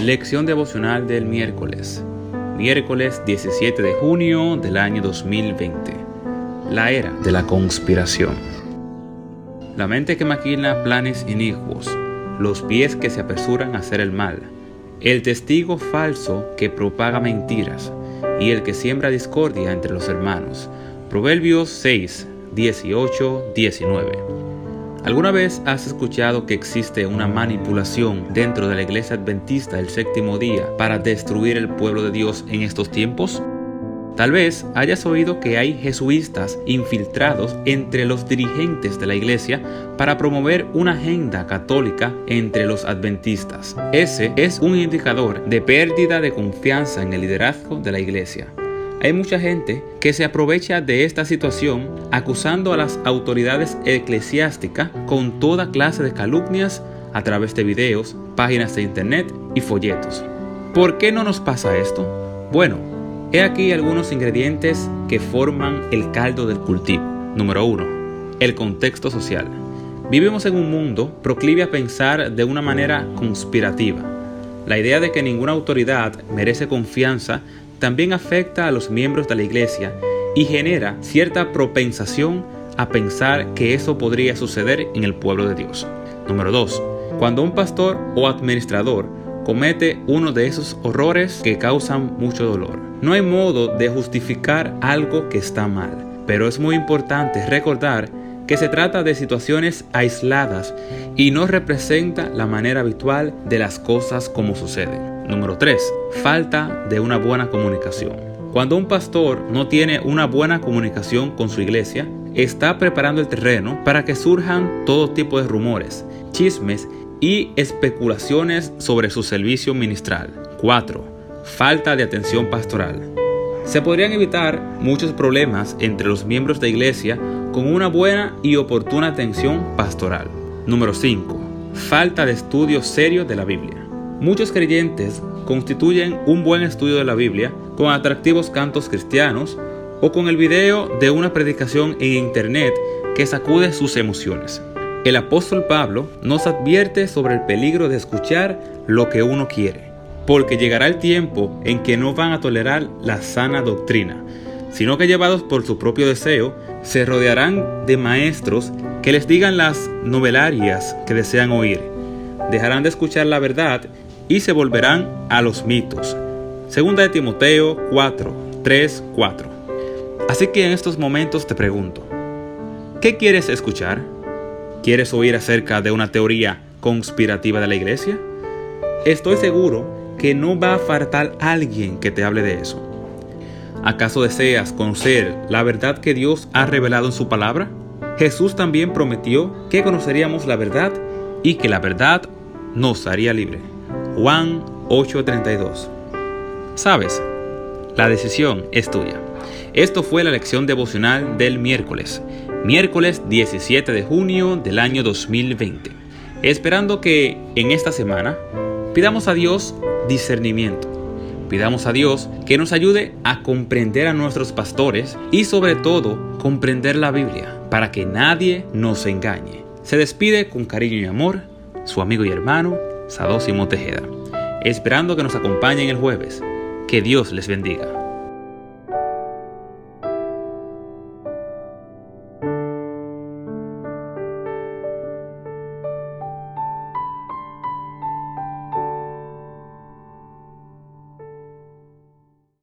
Lección devocional del miércoles. Miércoles 17 de junio del año 2020. La era de la conspiración. La mente que maquina planes inicuos, los pies que se apresuran a hacer el mal, el testigo falso que propaga mentiras y el que siembra discordia entre los hermanos. Proverbios 6, 18, 19. ¿Alguna vez has escuchado que existe una manipulación dentro de la iglesia adventista del séptimo día para destruir el pueblo de Dios en estos tiempos? Tal vez hayas oído que hay jesuitas infiltrados entre los dirigentes de la iglesia para promover una agenda católica entre los adventistas. Ese es un indicador de pérdida de confianza en el liderazgo de la iglesia. Hay mucha gente que se aprovecha de esta situación acusando a las autoridades eclesiásticas con toda clase de calumnias a través de videos, páginas de internet y folletos. ¿Por qué no nos pasa esto? Bueno, he aquí algunos ingredientes que forman el caldo del cultivo. Número 1. El contexto social. Vivimos en un mundo proclive a pensar de una manera conspirativa. La idea de que ninguna autoridad merece confianza también afecta a los miembros de la iglesia y genera cierta propensación a pensar que eso podría suceder en el pueblo de Dios. Número 2. Cuando un pastor o administrador comete uno de esos horrores que causan mucho dolor. No hay modo de justificar algo que está mal, pero es muy importante recordar que se trata de situaciones aisladas y no representa la manera habitual de las cosas como suceden. Número 3. Falta de una buena comunicación. Cuando un pastor no tiene una buena comunicación con su iglesia, está preparando el terreno para que surjan todo tipo de rumores, chismes y especulaciones sobre su servicio ministral. 4. Falta de atención pastoral. Se podrían evitar muchos problemas entre los miembros de iglesia con una buena y oportuna atención pastoral. Número 5. Falta de estudio serio de la Biblia. Muchos creyentes constituyen un buen estudio de la Biblia con atractivos cantos cristianos o con el video de una predicación en internet que sacude sus emociones. El apóstol Pablo nos advierte sobre el peligro de escuchar lo que uno quiere porque llegará el tiempo en que no van a tolerar la sana doctrina, sino que llevados por su propio deseo, se rodearán de maestros que les digan las novelarias que desean oír, dejarán de escuchar la verdad y se volverán a los mitos. Segunda de Timoteo 4, 3, 4. Así que en estos momentos te pregunto, ¿qué quieres escuchar? ¿Quieres oír acerca de una teoría conspirativa de la iglesia? Estoy seguro que no va a faltar alguien que te hable de eso. ¿Acaso deseas conocer la verdad que Dios ha revelado en su palabra? Jesús también prometió que conoceríamos la verdad y que la verdad nos haría libre. Juan 8:32. ¿Sabes? La decisión es tuya. Esto fue la lección devocional del miércoles, miércoles 17 de junio del año 2020. Esperando que en esta semana pidamos a Dios discernimiento. Pidamos a Dios que nos ayude a comprender a nuestros pastores y sobre todo comprender la Biblia para que nadie nos engañe. Se despide con cariño y amor su amigo y hermano Sadosimo Tejeda, esperando que nos acompañen el jueves. Que Dios les bendiga.